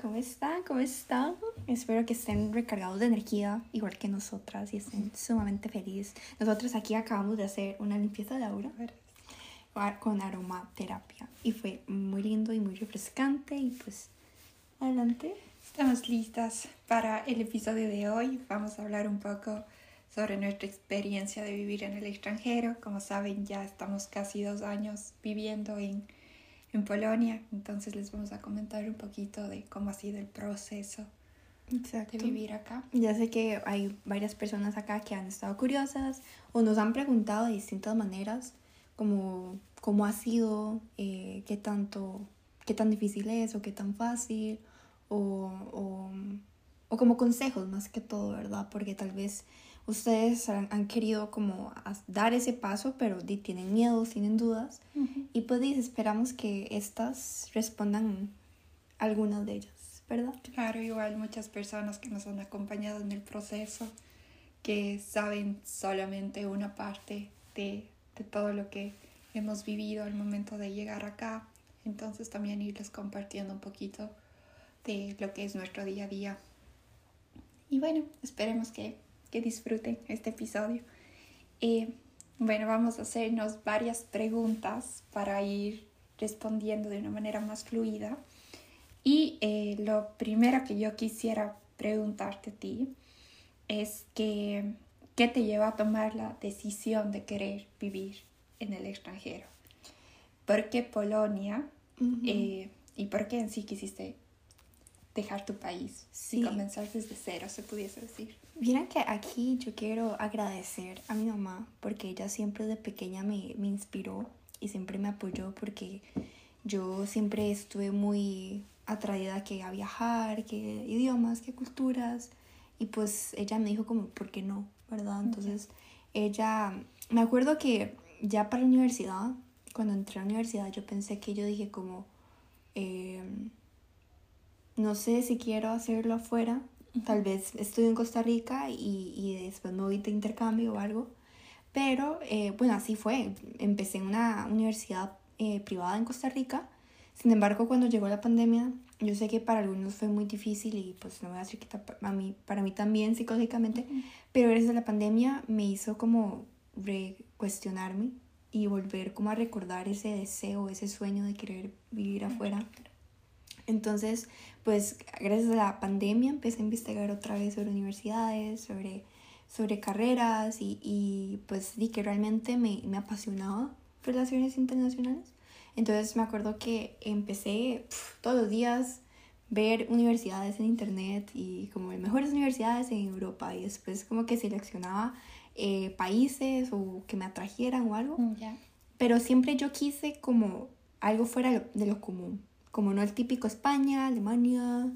¿Cómo están? ¿Cómo están? Espero que estén recargados de energía, igual que nosotras, y estén sumamente felices. Nosotros aquí acabamos de hacer una limpieza de aura con aromaterapia y fue muy lindo y muy refrescante y pues adelante. Estamos listas para el episodio de hoy. Vamos a hablar un poco sobre nuestra experiencia de vivir en el extranjero. Como saben, ya estamos casi dos años viviendo en en Polonia. Entonces les vamos a comentar un poquito de cómo ha sido el proceso de vivir acá. Ya sé que hay varias personas acá que han estado curiosas o nos han preguntado de distintas maneras como cómo ha sido, eh, qué tanto, qué tan difícil es o qué tan fácil o, o, o como consejos más que todo, ¿verdad? Porque tal vez ustedes han, querido como dar ese paso, pero tienen miedos, tienen dudas. Y pues esperamos que estas respondan algunas de ellas, ¿verdad? Claro, igual muchas personas que nos han acompañado en el proceso, que saben solamente una parte de, de todo lo que hemos vivido al momento de llegar acá. Entonces también irles compartiendo un poquito de lo que es nuestro día a día. Y bueno, esperemos que que disfruten este episodio. Eh, bueno, vamos a hacernos varias preguntas para ir respondiendo de una manera más fluida. Y eh, lo primero que yo quisiera preguntarte a ti es que, ¿qué te lleva a tomar la decisión de querer vivir en el extranjero? ¿Por qué Polonia? Eh, ¿Y por qué en sí quisiste dejar tu país y comenzar desde cero, se pudiese decir. Mira que aquí yo quiero agradecer a mi mamá porque ella siempre de pequeña me, me inspiró y siempre me apoyó porque yo siempre estuve muy atraída que a viajar, que idiomas, que culturas y pues ella me dijo como, ¿por qué no? ¿Verdad? Entonces ella, me acuerdo que ya para la universidad, cuando entré a la universidad yo pensé que yo dije como, eh, no sé si quiero hacerlo afuera. Tal vez estudio en Costa Rica y, y después me voy de intercambio o algo. Pero eh, bueno, así fue. Empecé en una universidad eh, privada en Costa Rica. Sin embargo, cuando llegó la pandemia, yo sé que para algunos fue muy difícil y pues no voy a decir que a mí, para mí también psicológicamente, pero gracias a la pandemia me hizo como cuestionarme y volver como a recordar ese deseo, ese sueño de querer vivir afuera. Entonces, pues gracias a la pandemia empecé a investigar otra vez sobre universidades, sobre, sobre carreras y, y pues di que realmente me, me apasionaba relaciones internacionales. Entonces me acuerdo que empecé todos los días ver universidades en internet y como mejores universidades en Europa y después como que seleccionaba eh, países o que me atrajeran o algo. Mm, Pero siempre yo quise como algo fuera de lo común como no el típico España, Alemania,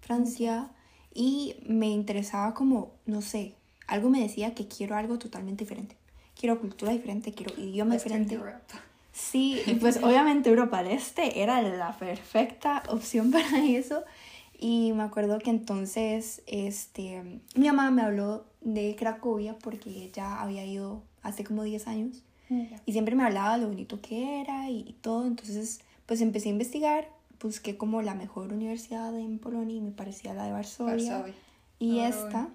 Francia, y me interesaba como, no sé, algo me decía que quiero algo totalmente diferente. Quiero cultura diferente, quiero idioma diferente. Sí, y pues obviamente Europa del Este era la perfecta opción para eso. Y me acuerdo que entonces este, mi mamá me habló de Cracovia porque ella había ido hace como 10 años. Y siempre me hablaba de lo bonito que era y, y todo. Entonces pues empecé a investigar, busqué como la mejor universidad en Polonia y me parecía la de Varsovia, y ah, esta,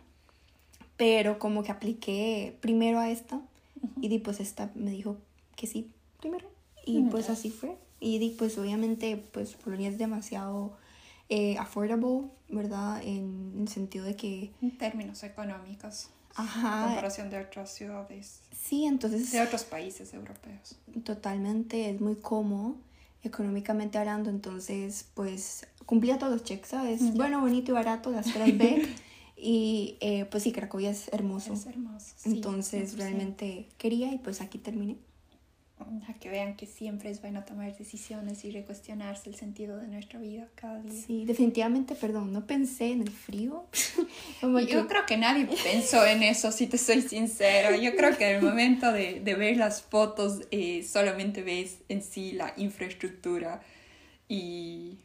pero como que apliqué primero a esta y di pues esta me dijo que sí primero y pues así fue y di pues obviamente pues Polonia es demasiado eh, affordable, ¿verdad? En el sentido de que... En términos económicos. Ajá. En comparación de otras ciudades. Sí, entonces... De otros países europeos. Totalmente, es muy cómodo económicamente hablando, entonces pues cumplía todos los checks, ¿sabes? Bueno, bonito y barato, las tres B. y eh, pues sí, Cracovia es hermoso. Es hermoso. entonces realmente quería y pues aquí terminé. A que vean que siempre es bueno tomar decisiones y recuestionarse el sentido de nuestra vida cada día. Sí, definitivamente, perdón, no pensé en el frío. Yo creo que nadie pensó en eso, si te soy sincera. Yo creo que en el momento de, de ver las fotos eh, solamente ves en sí la infraestructura y,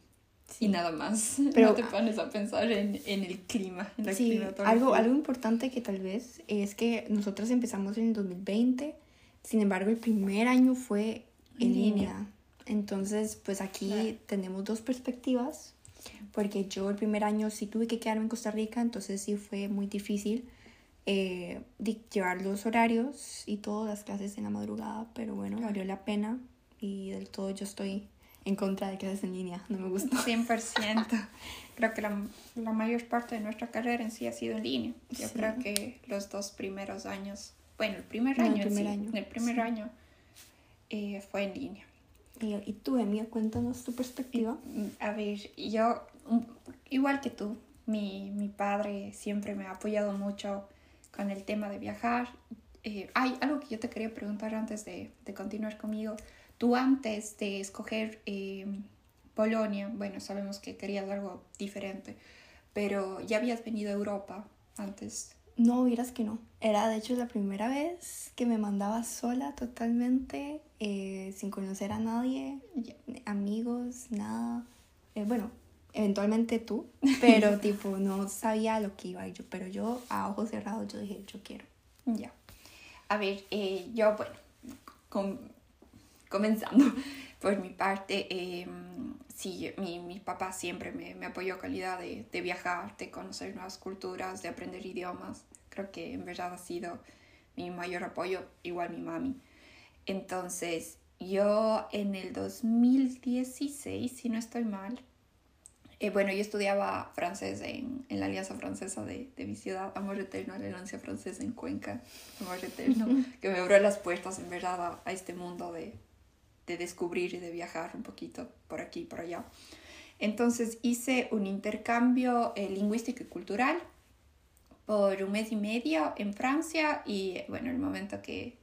y nada más. Pero no te pones a pensar en, en el clima. En sí, algo, algo importante que tal vez es que nosotros empezamos en el 2020 sin embargo, el primer año fue en línea. Entonces, pues aquí tenemos dos perspectivas. Porque yo el primer año sí tuve que quedarme en Costa Rica, entonces sí fue muy difícil eh, llevar los horarios y todas las clases en la madrugada, pero bueno, valió la pena y del todo yo estoy en contra de clases en línea, no me gusta. 100%. creo que la, la, mayor parte de nuestra carrera en sí ha sido en línea. Yo creo que los dos primeros años, bueno, el primer año, el primer año, el primer año eh, fue en línea. ¿Y, y tú, Emilia, cuéntanos tu perspectiva? A ver, yo, igual que tú, mi, mi padre siempre me ha apoyado mucho con el tema de viajar. Eh, hay algo que yo te quería preguntar antes de, de continuar conmigo. Tú antes de escoger eh, Polonia, bueno, sabemos que querías algo diferente, pero ya habías venido a Europa antes. No, vieras que no. Era de hecho la primera vez que me mandaba sola totalmente, eh, sin conocer a nadie, amigos, nada. Eh, bueno, eventualmente tú, pero tipo no sabía lo que iba yo, pero yo a ojos cerrados yo dije, yo quiero. Ya. A ver, yo, bueno, con comenzando por mi parte, eh, sí, mi, mi, papá siempre me, me apoyó calidad de, de, viajar, de conocer nuevas culturas, de aprender idiomas. Creo que en verdad ha sido mi mayor apoyo, igual mi mami. Entonces, yo en el 2016, si no estoy mal, eh, bueno, yo estudiaba francés en, en la Alianza Francesa de, de, mi ciudad, Amor Eterno, la Alianza Francesa en Cuenca, Amor Eterno, que me abrió las puertas en verdad a, a este mundo de, de descubrir y de viajar un poquito por aquí y por allá. Entonces hice un intercambio eh, lingüístico y cultural por un mes y medio en Francia y bueno, el momento que,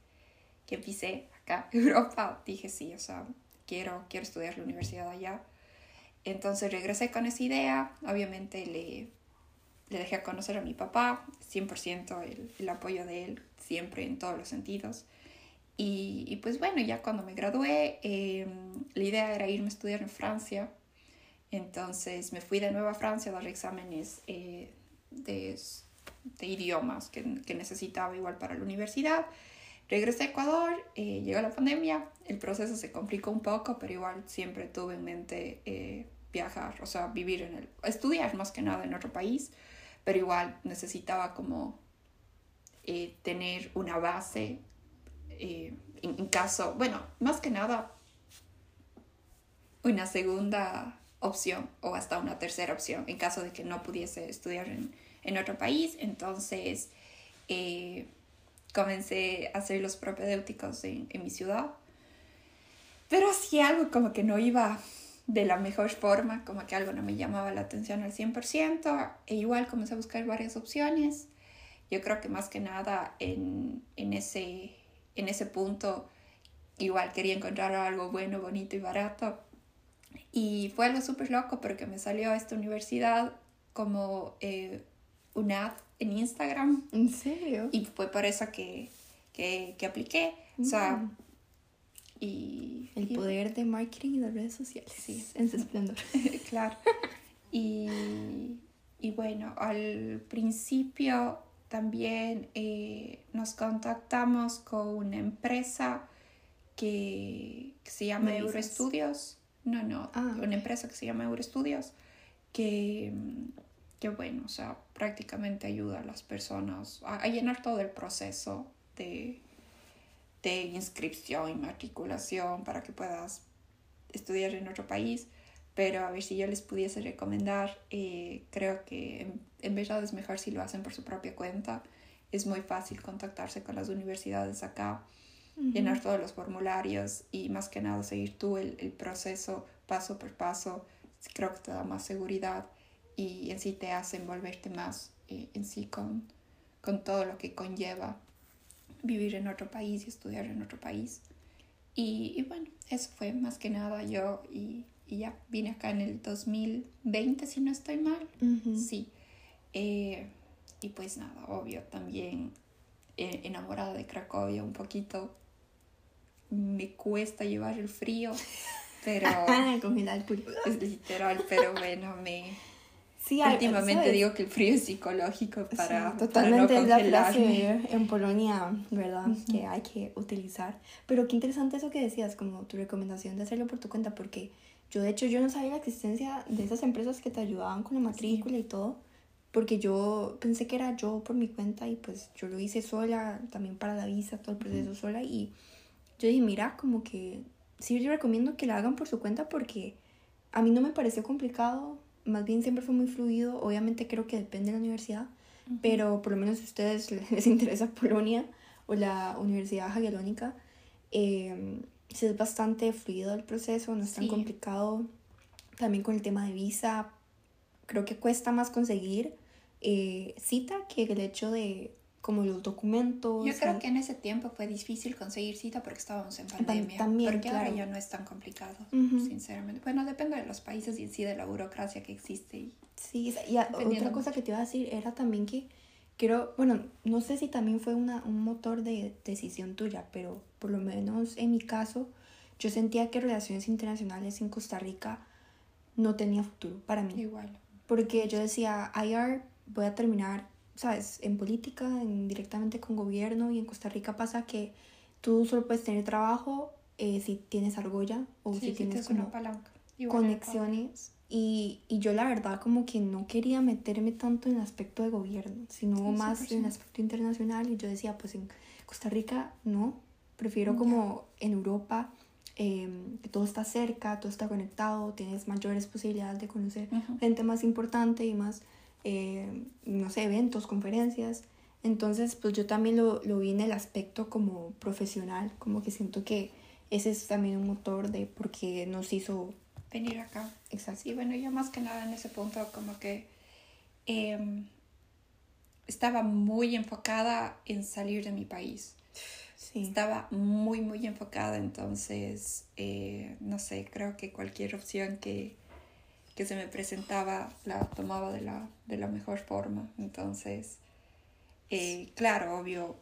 que pisé acá en Europa dije sí, o sea, quiero, quiero estudiar la universidad allá. Entonces regresé con esa idea, obviamente le, le dejé conocer a mi papá, 100% el, el apoyo de él, siempre en todos los sentidos. Y, y, pues bueno, ya cuando me gradué, eh, la idea era irme a estudiar en Francia. Entonces me fui de nuevo a Francia a dar exámenes eh, de, de, idiomas que, que, necesitaba igual para la universidad. Regresé a Ecuador, eh, llegó la pandemia, el proceso se complicó un poco, pero igual siempre tuve en mente eh, viajar, o sea, vivir en el, estudiar más que nada en otro país, pero igual necesitaba como tener una base eh, en, caso, bueno, más que nada, una segunda opción o hasta una tercera opción en caso de que no pudiese estudiar en, en otro país. Entonces, eh, comencé a hacer los propedéuticos en, en mi ciudad. Pero sí algo como que no iba de la mejor forma, como que algo no me llamaba la atención al 100%, e igual comencé a buscar varias opciones. Yo creo que más que nada en, en ese en ese punto igual quería encontrar algo bueno, bonito y barato. Y fue algo súper loco porque me salió a esta universidad como eh, un ad en Instagram. ¿En serio? Y fue por eso que, que, que apliqué. O sea, mm. y... El poder de marketing y de redes sociales. Sí. En su esplendor. claro. Y, y bueno, al principio también eh, nos contactamos con una empresa que, que se llama Euroestudios. No, no, ah, una empresa que se llama Euroestudios que, que, bueno, o sea, prácticamente ayuda a las personas a, a llenar todo el proceso de, de inscripción y matriculación para que puedas estudiar en otro país pero a ver si yo les pudiese recomendar, eh, creo que en, en, verdad es mejor si lo hacen por su propia cuenta. Es muy fácil contactarse con las universidades acá, uh -huh. llenar todos los formularios y más que nada seguir tú el, el, proceso paso por paso. Creo que te da más seguridad y en sí te hace envolverte más eh, en sí con, con todo lo que conlleva vivir en otro país y estudiar en otro país. Y, y bueno, eso fue más que nada yo y y ya vine acá en el 2020, si no estoy mal. Uh -huh. Sí. Eh, y pues nada, obvio, también eh, enamorada de Cracovia un poquito. Me cuesta llevar el frío, pero... Congelar Es literal, pero bueno, me... Sí, Últimamente digo que el frío es psicológico para, sí, totalmente para no congelarme. en Polonia, ¿verdad? Uh -huh. Que hay que utilizar. Pero qué interesante eso que decías, como tu recomendación de hacerlo por tu cuenta, porque Yo de hecho yo no sabía la existencia de esas empresas que te ayudaban con la matrícula y todo, porque yo pensé que era yo por mi cuenta y pues yo lo hice sola, también para la visa, todo el proceso sola y yo dije, mira, como que sí yo recomiendo que la hagan por su cuenta porque a mí no me pareció complicado, más bien siempre fue muy fluido, obviamente creo que depende de la universidad, pero por lo menos si a ustedes les interesa Polonia o la Universidad Jagellónica, eh, es bastante fluido el proceso, no es tan complicado. También con el tema de visa, creo que cuesta más conseguir eh, cita que el hecho de como los documentos. Yo creo que en ese tiempo fue difícil conseguir cita porque estábamos en pandemia. También, porque ahora ya no es tan complicado, sinceramente. Bueno, depende de los países y sí de la burocracia que existe. Sí, y otra cosa que te iba a decir era también que creo, bueno, no sé si también fue una, un motor de decisión tuya, pero por lo menos en mi caso, yo sentía que relaciones internacionales en Costa Rica no tenía futuro para mí. Igual. Porque yo decía, IR voy a terminar, ¿sabes? En política, en, directamente con gobierno y en Costa Rica pasa que tú solo puedes tener trabajo eh, si tienes argolla o si, tienes una palanca. conexiones. Y, y, yo la verdad como que no quería meterme tanto en el aspecto de gobierno, sino más en el aspecto internacional. Y yo decía, pues en Costa Rica no, prefiero como en Europa, em, que todo está cerca, todo está conectado, tienes mayores posibilidades de conocer gente más importante y más eh, no sé, eventos, conferencias. Entonces, pues yo también lo, lo vi en el aspecto como profesional, como que siento que ese es también un motor de por qué nos hizo venir acá. Exacto. Sí, bueno, yo más que nada en ese punto como que em, estaba muy enfocada en salir de mi país. Sí. Estaba muy, muy enfocada, entonces, eh, no sé, creo que cualquier opción que, que se me presentaba la tomaba de la, de la mejor forma. Entonces, eh, claro, obvio,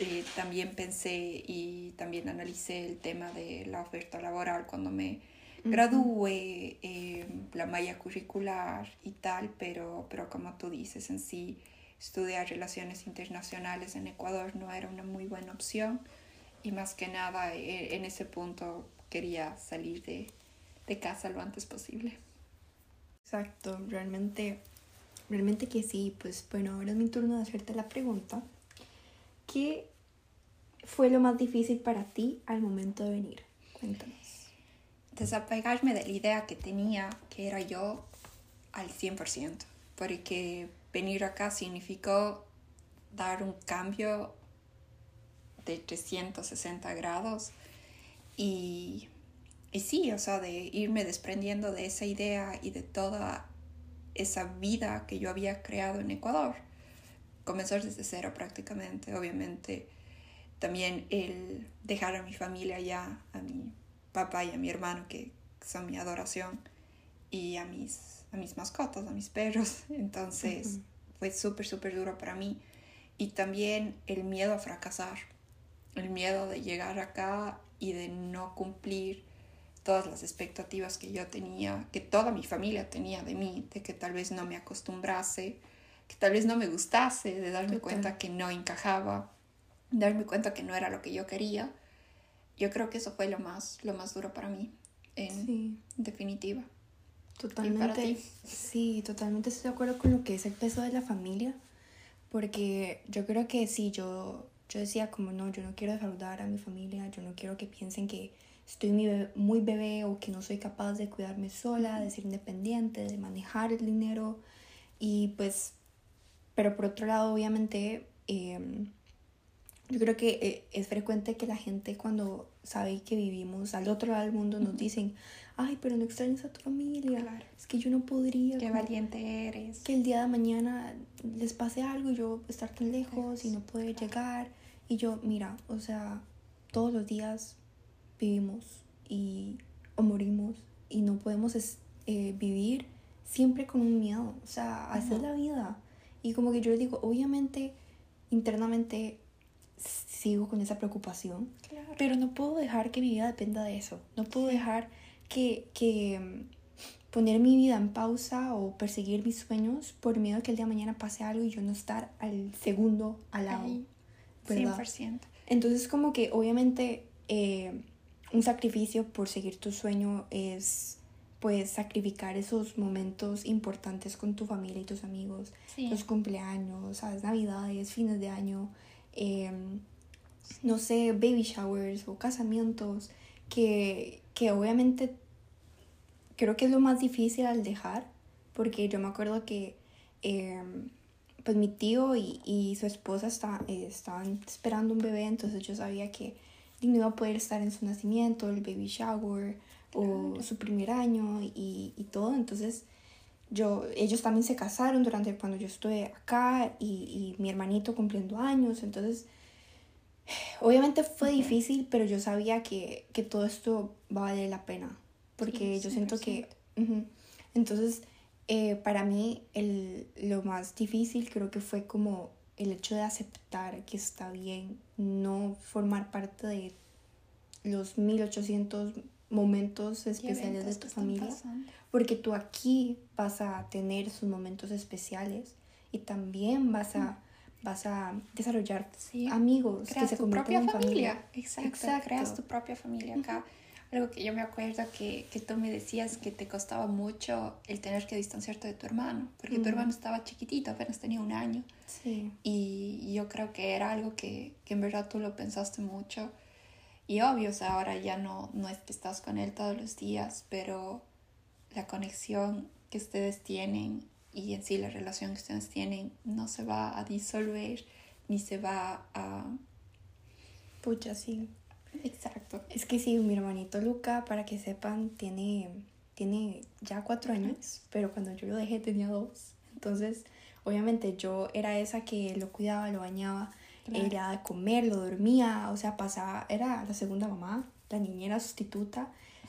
eh, también pensé y también analicé el tema de la oferta laboral cuando me gradué, eh, la malla curricular y tal, pero, pero como tú dices, en sí, estudiar relaciones internacionales en Ecuador no era una muy buena opción y más que nada en ese punto quería salir de, de casa lo antes posible. Exacto, realmente, realmente que sí. Pues bueno, ahora es mi turno de hacerte la pregunta. ¿Qué fue lo más difícil para ti al momento de venir? Cuéntanos. Desapegarme de la idea que tenía que era yo al 100%, porque venir acá significó dar un cambio de 360 grados y y sí, o sea, de irme desprendiendo de esa idea y de toda esa vida que yo había creado en Ecuador. Comenzar desde cero prácticamente, obviamente. También el dejar a mi familia ya, a mi papá y a mi hermano, que son mi adoración, y a mis, a mis mascotas, a mis perros. Entonces fue súper, súper duro para mí. Y también el miedo a fracasar, el miedo de llegar acá y de no cumplir todas las expectativas que yo tenía, que toda mi familia tenía de mí, de que tal vez no me acostumbrase, que tal vez no me gustase, de darme cuenta que no encajaba, darme cuenta que no era lo que yo quería. Yo creo que eso fue lo más, lo más duro para mí, en definitiva. Totalmente. Sí, totalmente estoy de acuerdo con lo que es el peso de la familia, porque yo creo que sí, yo, yo decía como no, yo no quiero defraudar a mi familia, yo no quiero que piensen que estoy muy bebé, o que no soy capaz de cuidarme sola, de ser independiente, de manejar el dinero. Y pues, pero por otro lado, obviamente, em, yo creo que eh, es frecuente que la gente cuando sabe que vivimos al otro lado del mundo nos dicen, ay, pero no extrañas a tu familia. Claro. Es que yo no podría. Qué valiente eres. Que el día de mañana les pase algo y yo estar tan lejos y no poder llegar. Y yo, mira, o sea, todos los días vivimos y, o morimos y no podemos eh, vivir siempre con un miedo. O sea, hacer la vida. Y como que yo les digo, obviamente, internamente sigo con esa preocupación, pero no puedo dejar que mi vida dependa de eso. No puedo dejar que, que mm, poner mi vida en pausa o perseguir mis sueños por miedo a que el día de mañana pase algo y yo no estar al segundo al lado. 100%. Entonces como que obviamente eh, un sacrificio por seguir tu sueño es, pues sacrificar esos momentos importantes con tu familia y tus amigos, los cumpleaños, ¿sabes? Navidades, fines de año, em, no sé, baby showers o casamientos, que, que obviamente creo que es lo más difícil al dejar, porque yo me acuerdo que em, pues mi tío y, y su esposa eh, estaban esperando un bebé, entonces yo sabía que no iba a poder estar en su nacimiento, el baby shower o su primer año y, y, todo, entonces yo, ellos también se casaron durante cuando yo estuve acá y, y mi hermanito cumpliendo años, entonces obviamente fue difícil, pero yo sabía que, que todo esto vale la pena, porque yo siento que... Entonces, eh, para mí el, lo más difícil creo que fue como el hecho de aceptar que está bien no formar parte de los 1800 momentos especiales de tu familia, porque tú aquí vas a tener sus momentos especiales y también vas a vas a desarrollar amigos que se tu propia en familia. Exacto, creas tu propia familia acá. Algo que yo me acuerdo que, que, tú me decías que te costaba mucho el tener que distanciarte de tu hermano, porque tu hermano estaba chiquitito, apenas tenía un año. Sí. Y yo creo que era algo que, que en verdad tú lo pensaste mucho. Y obvio, o sea, ahora ya no, no es que estás con él todos los días, pero la conexión que ustedes tienen y en sí la relación que ustedes tienen no se va a disolver ni se va a... Pucha, sí. Exacto. Es que sí, mi hermanito Luca, para que sepan, tiene, tiene ya cuatro años, pero cuando yo lo dejé tenía dos. Entonces, obviamente yo era esa que lo cuidaba, lo bañaba, era de comer, lo dormía, o sea, pasaba, era la segunda mamá, la niñera sustituta.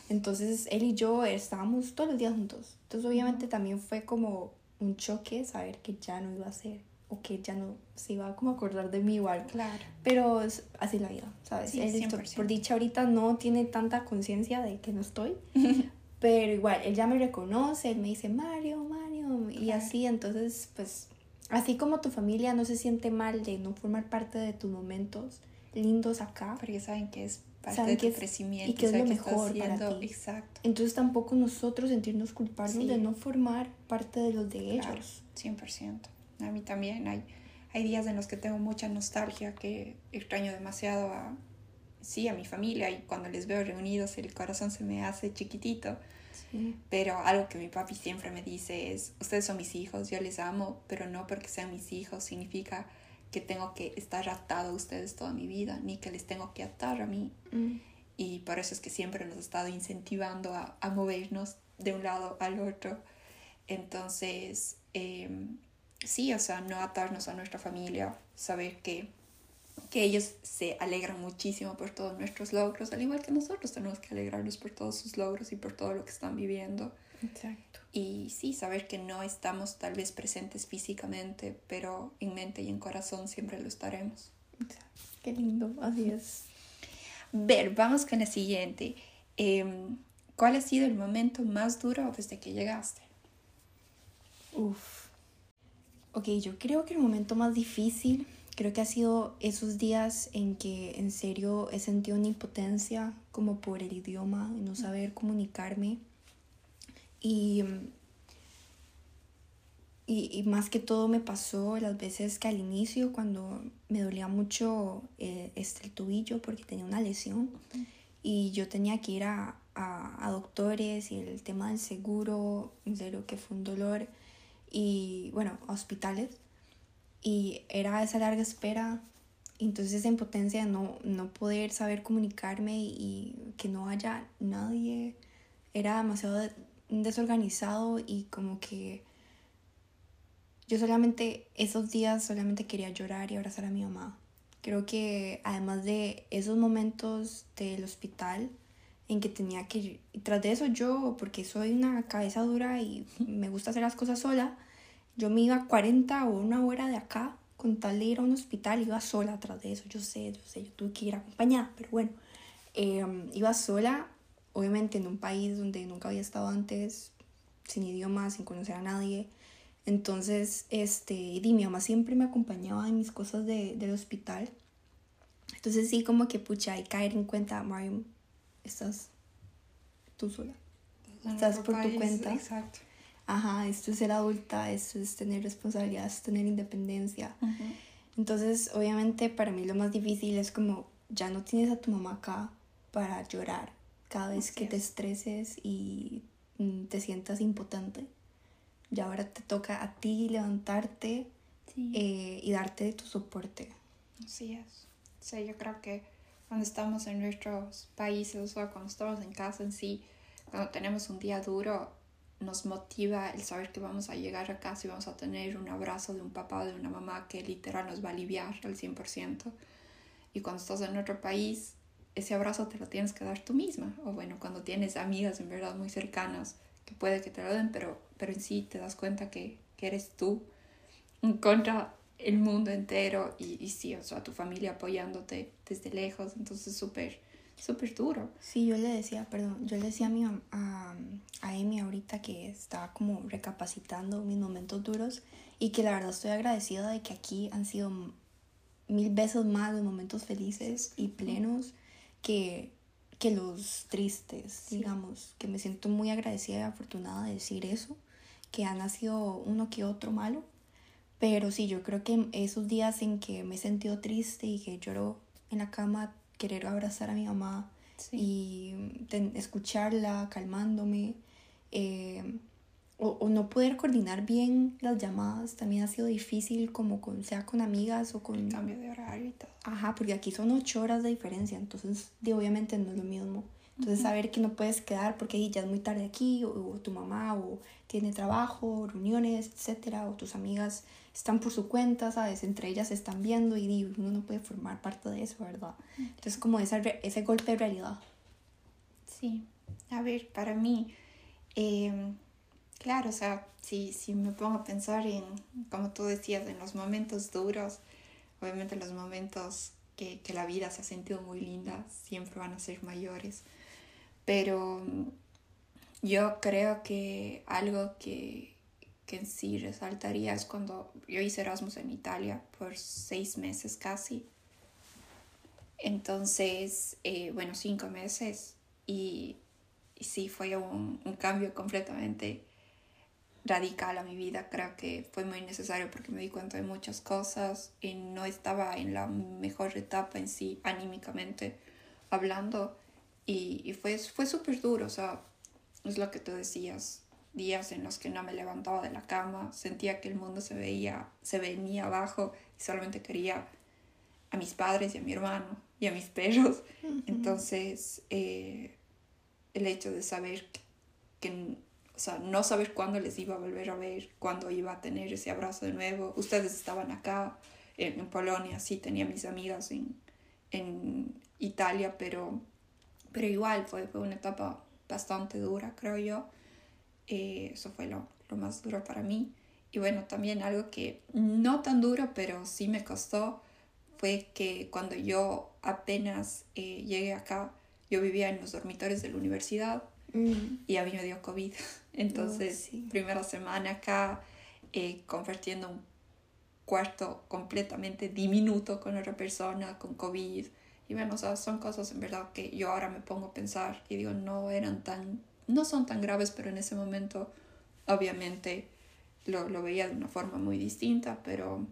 Entonces, él y yo estábamos todos los días juntos. Entonces, obviamente también fue como un choque saber que ya no iba a ser o que ya no se iba a como acordar de mí igual. Claro. Pero es así la vida, ¿sabes? él, por dicha ahorita no tiene tanta conciencia de que no estoy, pero igual, él ya me reconoce, él me dice Mario, Mario, y así, entonces, pues, así como tu familia no se siente mal de no formar parte de tus momentos lindos acá. Porque saben que es parte de tu crecimiento. Y que es lo mejor para ti. Exacto. Entonces tampoco nosotros sentirnos culpables de no formar parte de los de ellos. 100%. A mí también hay, hay días en los que tengo mucha nostalgia, que extraño demasiado a, sí, a mi familia y cuando les veo reunidos el corazón se me hace chiquitito. Pero algo que mi papi siempre me dice es, ustedes son mis hijos, yo les amo, pero no porque sean mis hijos significa que tengo que estar atado a ustedes toda mi vida, ni que les tengo que atar a mí. Mm. Y por eso es que siempre nos ha estado incentivando a, a movernos de un lado al otro. Entonces, eh, sí, o sea, no atarnos a nuestra familia, saber que, que ellos se alegran muchísimo por todos nuestros logros, al igual que nosotros tenemos que alegrarnos por todos sus logros y por todo lo que están viviendo. Exacto. Y sí, saber que no estamos tal vez presentes físicamente, pero en mente y en corazón siempre lo estaremos. Qué lindo, así es. Ver, vamos con la siguiente. Em, ¿Cuál ha sido el momento más duro desde que llegaste? Uf, Ok, yo creo que el momento más difícil creo que ha sido esos días en que en serio he sentido una impotencia como por el idioma y no saber comunicarme. Y, y, más que todo me pasó las veces que al inicio cuando me dolía mucho eh, este, el tobillo porque tenía una lesión y yo tenía que ir a, a, a doctores y el tema del seguro, en serio que fue un dolor y bueno, hospitales. Y era esa larga espera, entonces esa impotencia de no, no poder saber comunicarme y que no haya nadie, era demasiado desorganizado y como que yo solamente esos días solamente quería llorar y abrazar a mi mamá. Creo que además de esos momentos del hospital, en que tenía que, tras de eso yo, porque soy una cabeza dura y me gusta hacer las cosas sola, yo me iba 40 o una hora de acá con tal de ir a un hospital, iba sola tras de eso, yo sé, yo sé, yo tuve que ir acompañada, pero bueno, em, iba sola, obviamente en un país donde nunca había estado antes, sin idioma, sin conocer a nadie, entonces, este, y mi mamá siempre me acompañaba en mis cosas de, del hospital, entonces sí, como que pucha, hay caer en cuenta, Mario, estás tú sola. estás por tu cuenta. Exacto. Ajá, esto es ser adulta, esto es tener responsabilidades, tener independencia. Entonces, obviamente, para mí lo más difícil es como ya no tienes a tu mamá acá para llorar cada vez que te estreses y mm, te sientas impotente. Y ahora te toca a ti levantarte eh, y darte tu soporte. Así es. Sí, yo creo que cuando estamos en nuestros países o cuando estamos en casa en sí, cuando tenemos un día duro, nos motiva el saber que vamos a llegar a casa y vamos a tener un abrazo de un papá o de una mamá que literal nos va a aliviar al 100%. Y cuando estás en otro país, ese abrazo te lo tienes que dar tú misma. O bueno, cuando tienes amigas en verdad muy cercanas que puede que te lo den, pero, pero en sí te das cuenta que, que eres tú contra el mundo entero y, y sí, o sea, tu familia apoyándote desde lejos, entonces súper, súper duro. Sí, yo le decía, perdón, yo le decía a, mi, a, a Amy ahorita que estaba como recapacitando mis momentos duros y que la verdad estoy agradecida de que aquí han sido mil veces más los momentos felices y plenos que, que los tristes, digamos, que me siento muy agradecida y afortunada de decir eso, que ha nacido uno que otro malo, pero sí, yo creo que esos días en que me he sentido triste y que lloro en la cama, querer abrazar a mi mamá y escucharla calmándome, eh, o, o, no poder coordinar bien las llamadas también ha sido difícil, como con, sea con amigas o con... El cambio de horario y todo. Ajá, porque aquí son ocho horas de diferencia, entonces de, obviamente no es lo mismo. Entonces saber que no puedes quedar porque ya es muy tarde aquí, o, tu mamá o tiene trabajo, reuniones, etcétera, o tus amigas están por su cuenta, ¿sabes? Entre ellas se están viendo y uno no puede formar parte de eso, ¿verdad? Entonces como esa, ese golpe de realidad. Sí, a ver, para mí... Eh Claro, o sea, si, si me pongo a pensar en, como tú decías, en los momentos duros, obviamente los momentos que, que la vida se ha sentido muy linda siempre van a ser mayores. Pero yo creo que algo que, que en sí resaltaría es cuando yo hice Erasmus en Italia por seis meses casi. Entonces, eh, bueno, cinco meses y, y sí fue un, cambio completamente radical a mi vida. Creo que fue muy necesario porque me di cuenta de muchas cosas y no estaba en la mejor etapa en sí, anímicamente hablando. Y, y fue, fue súper duro, o sea, es lo que tú decías, días en los que no me levantaba de la cama, sentía que el mundo se veía, se venía abajo y solamente quería a mis padres y a mi hermano y a mis perros. Entonces, eh, el hecho de saber que o sea, no saber cuándo les iba a volver a ver, cuándo iba a tener ese abrazo de nuevo. Ustedes estaban acá, en, Polonia, sí, tenía mis amigas en, en Italia, pero, pero igual fue, fue una etapa bastante dura, creo yo. Eh, eso fue lo, lo, más duro para mí. Y bueno, también algo que no tan duro, pero sí me costó, fue que cuando yo apenas eh, llegué acá, yo vivía en los dormitorios de la universidad Mm. y a mí me dio COVID. Entonces, primera semana acá, eh, convirtiendo un cuarto completamente diminuto con otra persona, con COVID. Y bueno, o sea, son cosas en verdad que yo ahora me pongo a pensar y digo, no eran tan, no son tan graves, pero en ese momento obviamente lo, lo veía de una forma muy distinta, pero,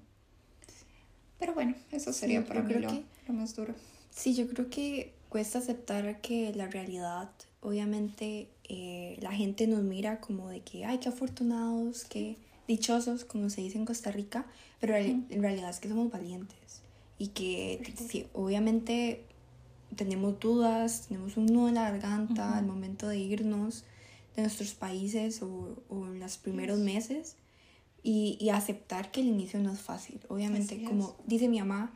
pero bueno, eso sería para mí lo, lo más duro. Sí, yo creo que cuesta aceptar que la realidad obviamente eh, la gente nos mira como de que, ay, qué afortunados, qué dichosos, como se dice en Costa Rica, pero en realidad es que somos valientes y que obviamente tenemos dudas, tenemos un nudo en la garganta al momento de irnos de nuestros países o, o en los primeros meses y, y, aceptar que el inicio no es fácil. Obviamente, como dice mi mamá,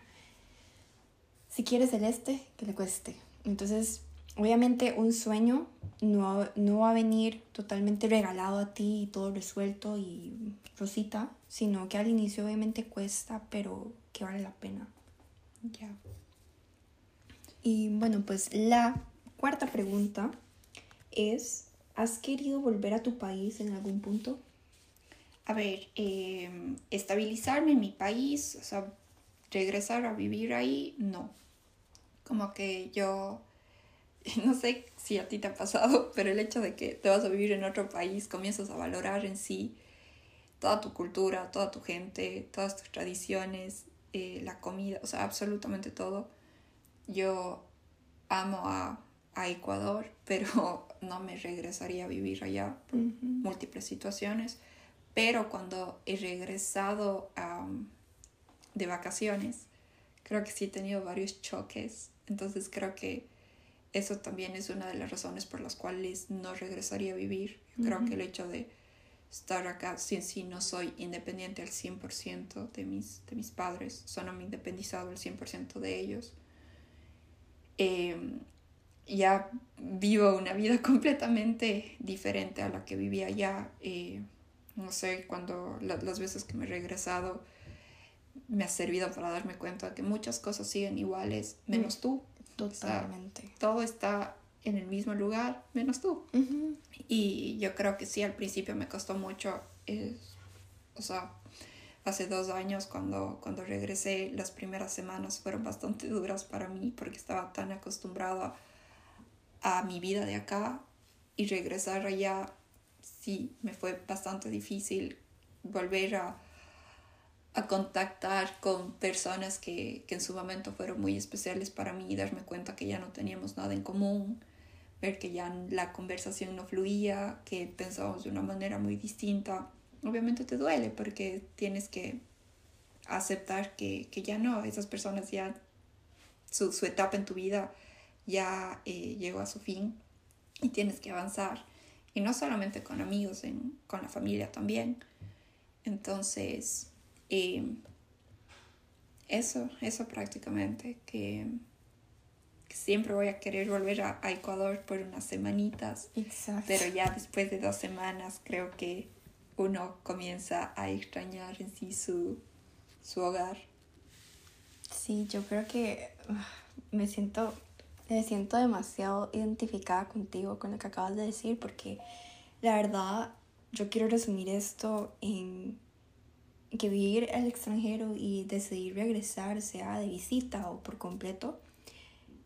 si quieres celeste, que le cueste. Entonces, obviamente un sueño no, no va a venir totalmente regalado a ti y todo resuelto y rosita, sino que al inicio obviamente cuesta, pero que vale la pena. Ya. Y bueno, pues la cuarta pregunta es, ¿has querido volver a tu país en algún punto? A ver, em, estabilizarme en mi país, o sea, regresar a vivir ahí, no. Como que yo no sé si a ti te ha pasado, pero el hecho de que te vas a vivir en otro país, comienzas a valorar en sí toda tu cultura, toda tu gente, todas tus tradiciones, eh, la comida, o sea, absolutamente todo. Yo amo a, a Ecuador, pero no me regresaría a vivir allá por múltiples situaciones. Pero cuando he regresado de vacaciones, creo que sí he tenido varios choques. Entonces creo que eso también es una de las razones por las cuales no regresaría a vivir. Creo que el hecho de estar acá, si sí no soy independiente al 100% de mis, de mis padres, solo me independizado al 100% de ellos. Em, ya vivo una vida completamente diferente a la que vivía allá. Eh, no sé, cuando las veces que me he regresado me ha servido para darme cuenta de que muchas cosas siguen iguales, menos tú. Totalmente. todo está en el mismo lugar, menos tú. Y yo creo que sí, al principio me costó mucho, o sea, hace dos años cuando, cuando regresé, las primeras semanas fueron bastante duras para mí porque estaba tan acostumbrada a mi vida de acá y regresar allá, sí, me fue bastante difícil volver a, a contactar con personas que, que en su momento fueron muy especiales para mí y darme cuenta que ya no teníamos nada en común ver que ya la conversación no fluía, que pensábamos de una manera muy distinta, obviamente te duele porque tienes que aceptar que, ya no, esas personas ya, su, etapa en tu vida ya eh, llegó a su fin y tienes que avanzar. Y no solamente con amigos, con la familia también. Entonces, eh, eso, eso prácticamente, que siempre voy a querer volver a, Ecuador por unas semanitas. Exacto. Pero ya después de dos semanas creo que uno comienza a extrañar en sí su, su hogar. Sí, yo creo que me siento, me siento demasiado identificada contigo con lo que acabas de decir porque la verdad yo quiero resumir esto en que vivir al extranjero y decidir regresar, sea de visita o por completo,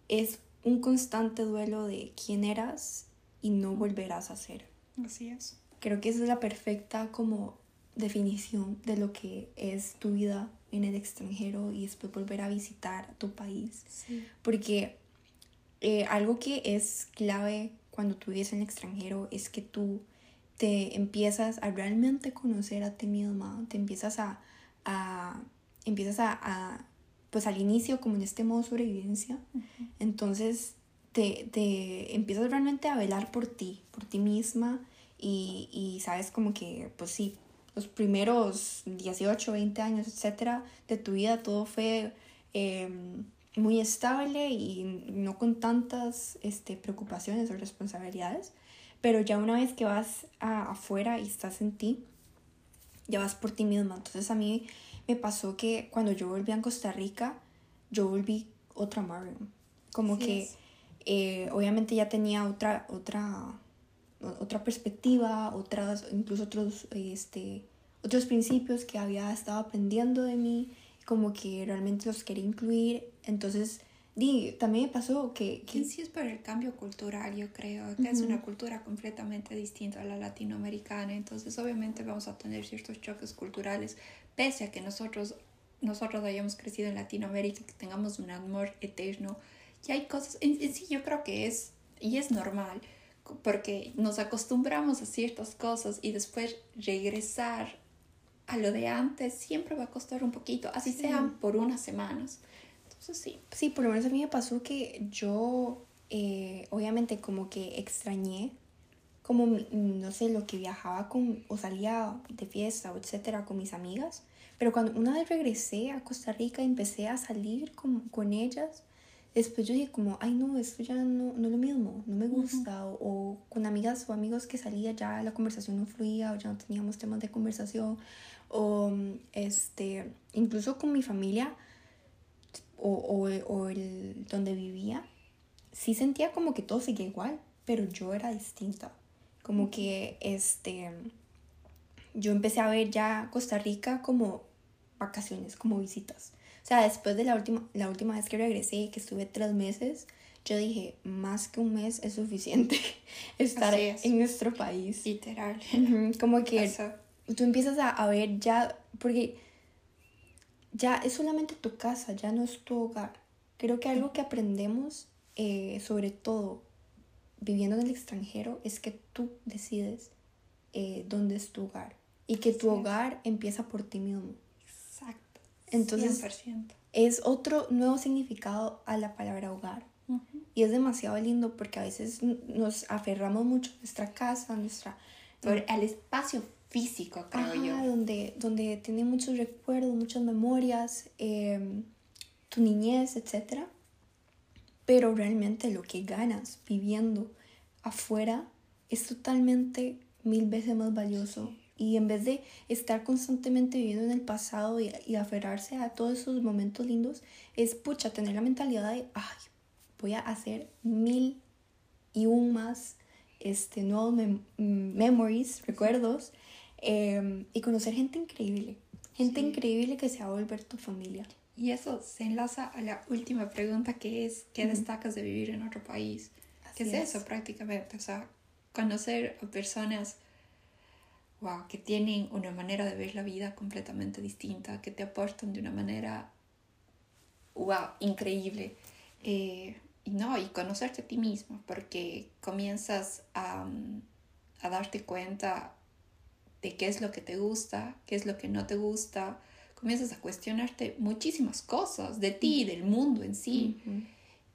es un constante duelo de quién eras y no volverás a ser. Así es. Creo que esa es la perfecta como definición de lo que es tu vida en el extranjero y después volver a visitar tu país. Sí. Porque eh, algo que es clave cuando tú vives en el extranjero es que tú te empiezas a realmente conocer a ti misma, te empiezas a, a empiezas a pues al inicio como en este modo sobrevivencia, entonces te, te, empiezas realmente a velar por ti, por ti misma y, y, sabes como que pues sí, los primeros 18, 20 años, etcétera, de tu vida todo fue em, muy estable y no con tantas este, preocupaciones o responsabilidades, pero ya una vez que vas afuera y estás en ti, ya vas por ti misma. Entonces a mí me pasó que cuando yo volví a Costa Rica, yo volví otra Marion. Como que eh, obviamente ya tenía otra, otra, otra perspectiva, otras, incluso otros, este, otros principios que había estado aprendiendo de mí, como que realmente los quería incluir. Entonces, di, también me pasó que... que... Sí, es por el cambio cultural, yo creo, que es una cultura completamente distinta a la latinoamericana, entonces obviamente vamos a tener ciertos choques culturales, pese a que nosotros, nosotros hayamos crecido en Latinoamérica, que tengamos un amor eterno, y hay cosas, en, sí yo creo que es, y es normal, porque nos acostumbramos a ciertas cosas y después regresar a lo de antes siempre va a costar un poquito, así sean por unas semanas. Entonces sí. Sí, por lo menos a mí me pasó que yo, eh, obviamente como que extrañé como, no sé, lo que viajaba con, o salía de fiesta, o etcétera, con mis amigas. Pero cuando una vez regresé a Costa Rica y empecé a salir con, con ellas, después yo dije como, ay no, esto ya no, no es lo mismo, no me gusta. o, con amigas o amigos que salía ya la conversación no fluía o ya no teníamos temas de conversación. O este, incluso con mi familia o, o, o el, donde vivía, sí sentía como que todo seguía igual, pero yo era distinta. Como que este, yo empecé a ver ya Costa Rica como vacaciones, como visitas. O sea, después de la última, la última vez que regresé, que estuve tres meses, yo dije, más que un mes es suficiente estar en nuestro país. Literal. Como que tú empiezas a, a, ver ya, porque ya es solamente tu casa, ya no es tu hogar. Creo que algo que aprendemos, eh, sobre todo viviendo en el extranjero, es que tú decides eh, dónde es tu hogar y que tu hogar empieza por ti mismo. Entonces, 100%. es otro nuevo significado a la palabra hogar. Y es demasiado lindo porque a veces nos aferramos mucho a nuestra casa, a nuestra... al espacio físico, creo yo. Donde, donde tiene muchos recuerdos, muchas memorias, em, tu niñez, etc. Pero realmente lo que ganas viviendo afuera es totalmente mil veces más valioso. Y en vez de estar constantemente viviendo en el pasado y, y, aferrarse a todos esos momentos lindos, es pucha, tener la mentalidad de, ay, voy a hacer mil y un más este, nuevos memories, recuerdos, em, y conocer gente increíble, gente increíble que se va a volver tu familia. Y eso se enlaza a la última pregunta que es, ¿qué destacas de vivir en otro país? ¿Qué es, eso prácticamente? O sea, conocer a personas wow, que tienen una manera de ver la vida completamente distinta, que te aportan de una manera wow, increíble. Eh, y no, y conocerte a ti mismo, porque comienzas a, a, darte cuenta de qué es lo que te gusta, qué es lo que no te gusta, comienzas a cuestionarte muchísimas cosas de ti, del mundo en sí,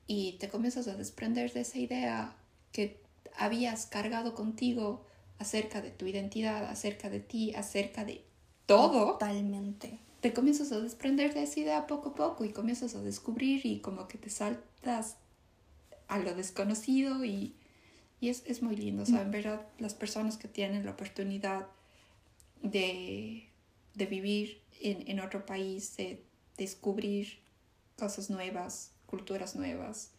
y te comienzas a desprender de esa idea que habías cargado contigo acerca de tu identidad, acerca de ti, acerca de todo. Totalmente. Te comienzas a desprender de esa idea poco a poco y comienzas a descubrir y como que te saltas a lo desconocido y, y es, es, muy lindo, ¿saben? ¿Verdad? Las personas que tienen la oportunidad de, de vivir en, en, otro país, de descubrir cosas nuevas, culturas nuevas.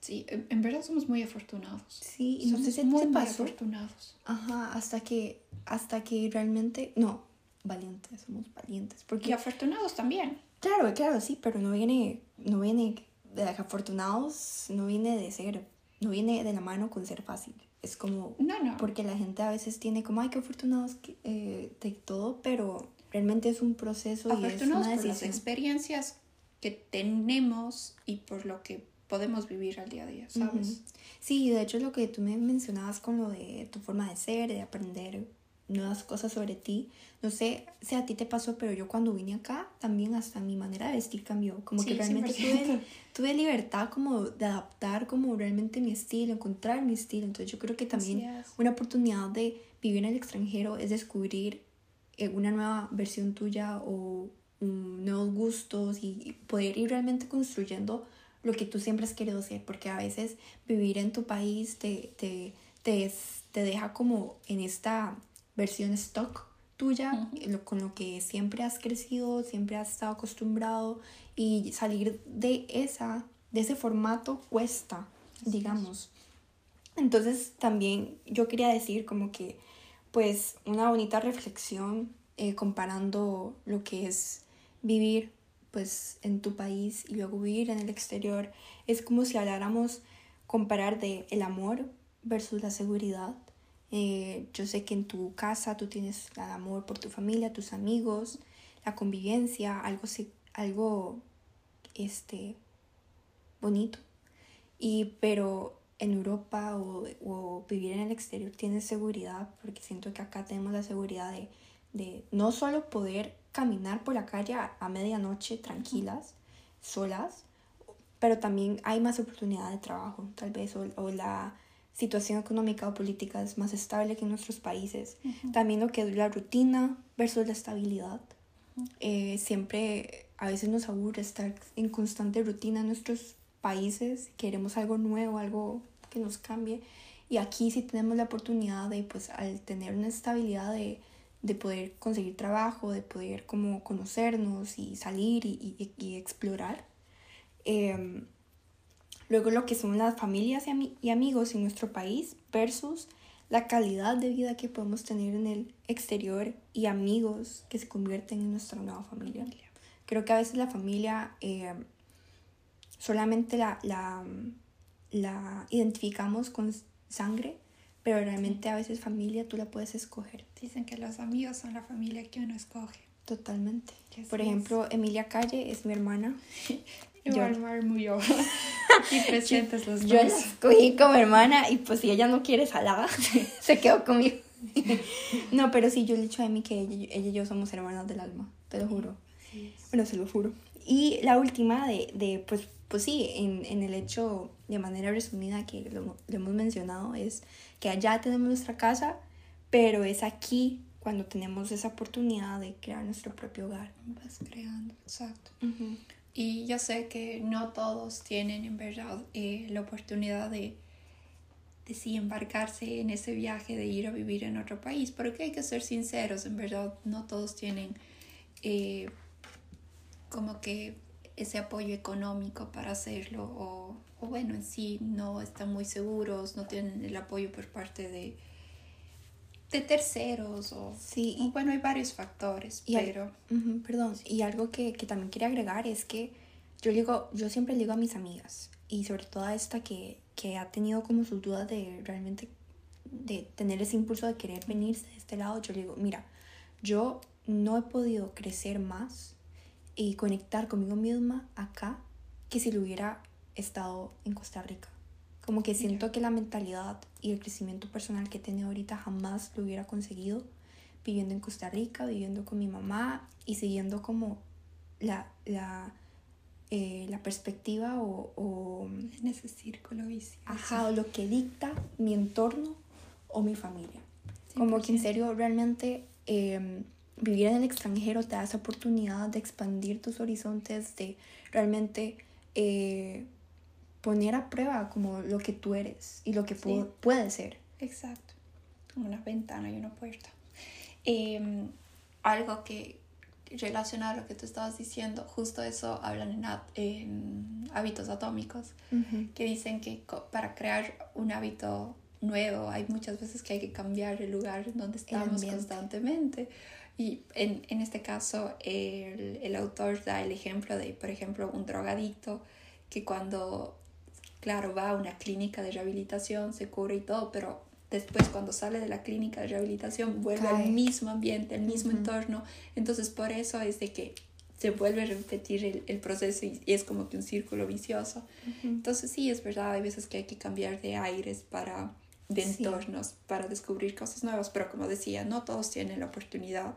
Sí, en, verdad somos muy afortunados. Sí, y no sé si muy, muy afortunados. Ajá, hasta que, hasta que realmente, no, valientes, somos valientes. Porque, y afortunados también. Claro, claro, sí, pero no viene, no viene de afortunados no viene de ser, no viene de la mano con ser fácil. Es como, no, no. porque la gente a veces tiene como, ay, qué afortunados eh, de todo, pero realmente es un proceso y es una por las experiencias que tenemos y por lo que podemos vivir al día a día, ¿sabes? Sí, de hecho lo que tú me mencionabas con lo de tu forma de ser, de aprender nuevas cosas sobre ti. No sé si a ti te pasó, pero yo cuando vine acá también hasta mi manera de vestir cambió. Como que realmente tuve, tuve, libertad como de adaptar como realmente mi estilo, encontrar mi estilo. Entonces yo creo que también una oportunidad de vivir en el extranjero es descubrir eh, una nueva versión tuya o nuevos gustos y poder ir realmente construyendo lo que tú siempre has querido ser. Porque a veces vivir en tu país te, te, te, te deja como en esta versión stock tuya, con lo que siempre has crecido, siempre has estado acostumbrado y salir de esa de ese formato cuesta, digamos. Entonces también yo quería decir como que pues una bonita reflexión eh, comparando lo que es vivir pues en tu país y luego vivir en el exterior es como si habláramos comparar de el amor versus la seguridad eh, yo sé que en tu casa tú tienes el amor por tu familia, tus amigos, la convivencia, algo, algo este, bonito. Y, pero en Europa o, o, vivir en el exterior tienes seguridad, porque siento que acá tenemos la seguridad de, de no solo poder caminar por la calle a, medianoche tranquilas, solas, pero también hay más oportunidad de trabajo, tal vez, o la situación económica o política es más estable que en nuestros países. También lo que es la rutina versus la estabilidad. Eh, siempre a veces nos aburre estar en constante rutina en nuestros países. Queremos algo nuevo, algo que nos cambie. Y aquí sí tenemos la oportunidad de, pues, al tener una estabilidad de, de poder conseguir trabajo, de poder como conocernos y salir y, y, y explorar. Eh, Luego lo que son las familias y, amigos en nuestro país versus la calidad de vida que podemos tener en el exterior y amigos que se convierten en nuestra nueva familia. Creo que a veces la familia eh, solamente la, la, la identificamos con sangre, pero realmente a veces familia tú la puedes escoger. Dicen que los amigos son la familia que uno escoge. Totalmente. Por ejemplo, Emilia Calle es mi hermana. Igual murió. y presentes los dos. Yo la escogí como hermana y pues si ella no quiere salada, se quedó conmigo. no, pero sí, yo le he dicho a Emi que ella, ella, y yo somos hermanas del alma, te lo juro. Bueno, se lo juro. Y la última de, de pues, pues sí, en, en, el hecho, de manera resumida, que lo, lo hemos mencionado, es que allá tenemos nuestra casa, pero es aquí cuando tenemos esa oportunidad de crear nuestro propio hogar. Vas creando, exacto. Y yo sé que no todos tienen en verdad eh, la oportunidad de, de sí embarcarse en ese viaje de ir a vivir en otro país, porque hay que ser sinceros, en verdad no todos tienen eh, como que ese apoyo económico para hacerlo o, o, bueno, en sí no están muy seguros, no tienen el apoyo por parte de, de terceros o, sí, bueno, hay varios factores, pero... perdón, y algo que, que, también quería agregar es que yo, digo, yo siempre digo a mis amigas, y sobre todo a esta que, que ha tenido como sus dudas de realmente de tener ese impulso de querer venirse de este lado, yo le digo, mira, yo no he podido crecer más y conectar conmigo misma acá que si lo hubiera estado en Costa Rica. Como que siento que la mentalidad y el crecimiento personal que he tenido ahorita jamás lo hubiera conseguido viviendo en Costa Rica, viviendo con mi mamá y siguiendo como la, la, eh, la perspectiva o, o, En ese círculo vicioso. Ajá, o lo que dicta mi entorno o mi familia. Como que en serio, realmente em, vivir en el extranjero te da esa oportunidad de expandir tus horizontes, de realmente... Eh, poner a prueba como lo que tú eres y lo que sí. puede ser. Exacto. Una ventana y una puerta. Eh, algo que relacionado a lo que tú estabas diciendo, justo eso hablan en, en hábitos atómicos, uh -huh. que dicen que para crear un hábito nuevo hay muchas veces que hay que cambiar el lugar donde estamos constantemente. Y en, en este caso el, el autor da el ejemplo de, por ejemplo, un drogadicto que cuando claro, va a una clínica de rehabilitación, se cura y todo, pero después cuando sale de la clínica de rehabilitación vuelve Cae. al mismo ambiente, al mismo uh -huh. entorno. Entonces por eso es de que se vuelve a repetir el, el proceso y, y, es como que un círculo vicioso. Uh -huh. Entonces sí, es verdad, hay veces que hay que cambiar de aires para de entornos para descubrir cosas nuevas, pero como decía, no todos tienen la oportunidad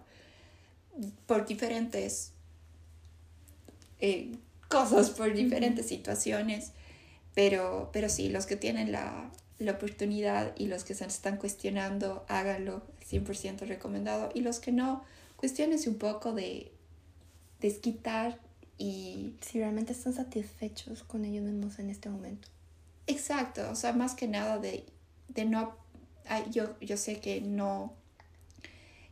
por diferentes eh, cosas, por diferentes uh -huh. situaciones pero, pero sí, los que tienen la, la oportunidad y los que se están cuestionando, háganlo 100% recomendado. Y los que no, cuestionense un poco de desquitar y... Si realmente están satisfechos con ellos mismos en este momento. Exacto, o sea, más que nada de, de no... Yo, yo sé que no...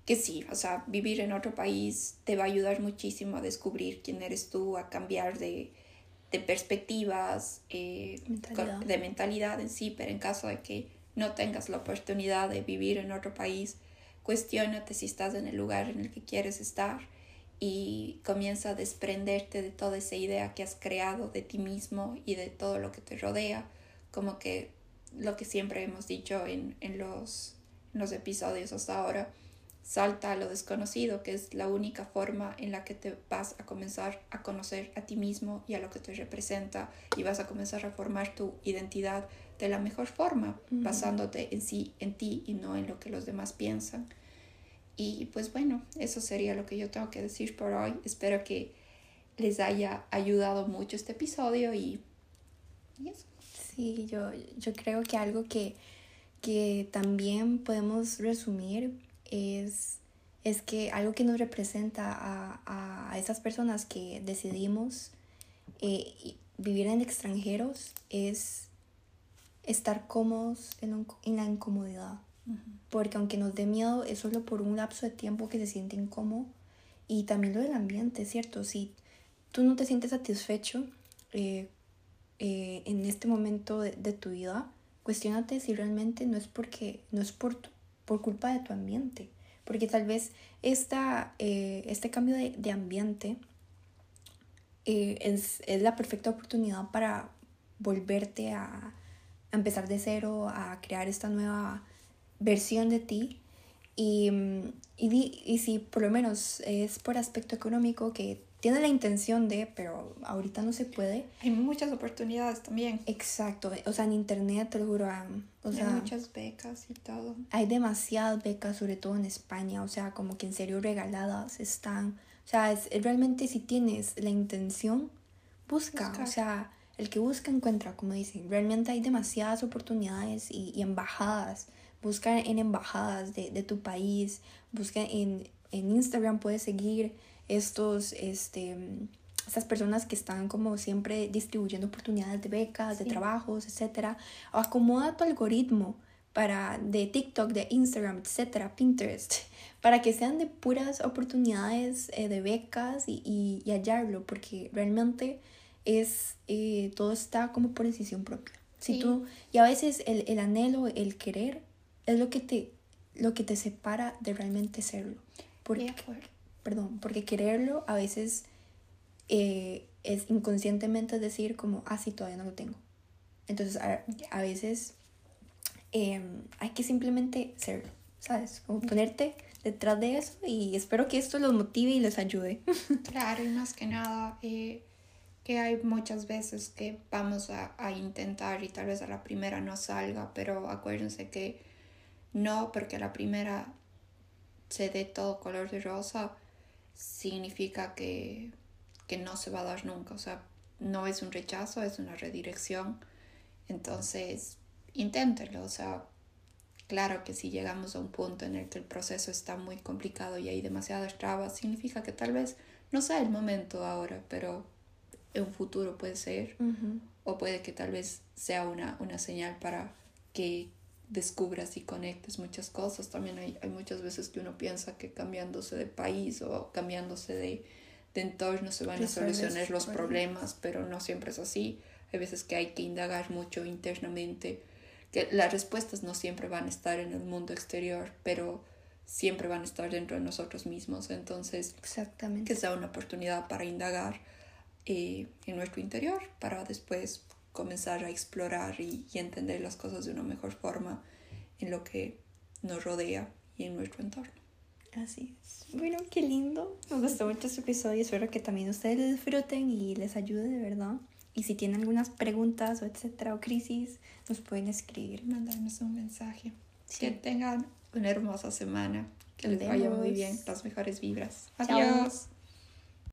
Que sí, o sea, vivir en otro país te va a ayudar muchísimo a descubrir quién eres tú, a cambiar de, de perspectivas, eh, mentalidad. de mentalidad en sí, pero en caso de que no tengas la oportunidad de vivir en otro país, cuestionate si estás en el lugar en el que quieres estar y comienza a desprenderte de toda esa idea que has creado de ti mismo y de todo lo que te rodea, como que lo que siempre hemos dicho en, en, los, en los episodios hasta ahora, Salta a lo desconocido, que es la única forma en la que te vas a comenzar a conocer a ti mismo y a lo que te representa y vas a comenzar a formar tu identidad de la mejor forma, basándote en sí, en ti y no en lo que los demás piensan. Y pues bueno, eso sería lo que yo tengo que decir por hoy. Espero que les haya ayudado mucho este episodio y, y eso. Sí, yo, yo creo que algo que, que también podemos resumir es, es que algo que nos representa a, a esas personas que decidimos eh, vivir en extranjeros es estar cómodos en, en la incomodidad. Uh -huh. Porque aunque nos dé miedo, es solo por un lapso de tiempo que se siente incómodo. Y también lo del ambiente, ¿cierto? Si tú no te sientes satisfecho eh, eh, en este momento de, tu vida, cuestionate si realmente no es porque no es por por culpa de tu ambiente. Porque tal vez esta, eh, este cambio de, ambiente eh, es, es, la perfecta oportunidad para volverte a, empezar de cero, a crear esta nueva versión de ti. Y, y, y si por lo menos es por aspecto económico que tiene la intención de, pero ahorita no se puede. Hay muchas oportunidades también. Exacto, o sea, en internet, te lo juro, o sea, hay muchas becas y todo. Hay demasiadas becas, sobre todo en España, o sea, como que en serio regaladas están. O sea, es, realmente si tienes la intención, busca, o sea, el que busca encuentra, como dicen. Realmente hay demasiadas oportunidades y, y embajadas. Busca en embajadas de, de tu país, busca en, en Instagram, puedes seguir estos, este, estas personas que están como siempre distribuyendo oportunidades de becas, de trabajos, etcétera. Acomoda tu algoritmo para de TikTok, de Instagram, etcétera, Pinterest, para que sean de puras oportunidades eh, de becas y, y, hallarlo, porque realmente es eh, todo está como por decisión propia. Si tú, y a veces el, el anhelo, el querer, es lo que te, lo que te separa de realmente serlo. Porque, perdón, porque quererlo a veces eh, es inconscientemente decir como, ah, sí, todavía no lo tengo. Entonces a, a veces em, hay que simplemente serlo, ¿sabes? Como ponerte detrás de eso y espero que esto los motive y les ayude. Claro, y más que nada, eh, que hay muchas veces que vamos a, a, intentar y tal vez a la primera no salga, pero acuérdense que no porque a la primera se dé todo color de rosa, significa que, que no se va a dar nunca. O sea, no es un rechazo, es una redirección. Entonces, inténtenlo. O sea, claro que si llegamos a un punto en el que el proceso está muy complicado y hay demasiadas trabas, significa que tal vez no sea el momento ahora, pero en un futuro puede ser. O puede que tal vez sea una, una señal para que descubras y conectes muchas cosas. También hay, hay muchas veces que uno piensa que cambiándose de país o cambiándose de, de entorno se van a solucionar los problemas, pero no siempre es así. Hay veces que hay que indagar mucho internamente, que las respuestas no siempre van a estar en el mundo exterior, pero siempre van a estar dentro de nosotros mismos. Entonces, Exactamente. que sea una oportunidad para indagar eh, en nuestro interior, para después comenzar a explorar y, y, entender las cosas de una mejor forma en lo que nos rodea y en nuestro entorno. Así es. Bueno, qué lindo. Me gustó mucho este episodio. Espero que también ustedes lo disfruten y les ayude de verdad. Y si tienen algunas preguntas o etcétera o crisis, nos pueden escribir. Mandarnos un mensaje. Sí. Que tengan una hermosa semana. Que les vaya muy bien. Las mejores vibras. Adiós. Chao.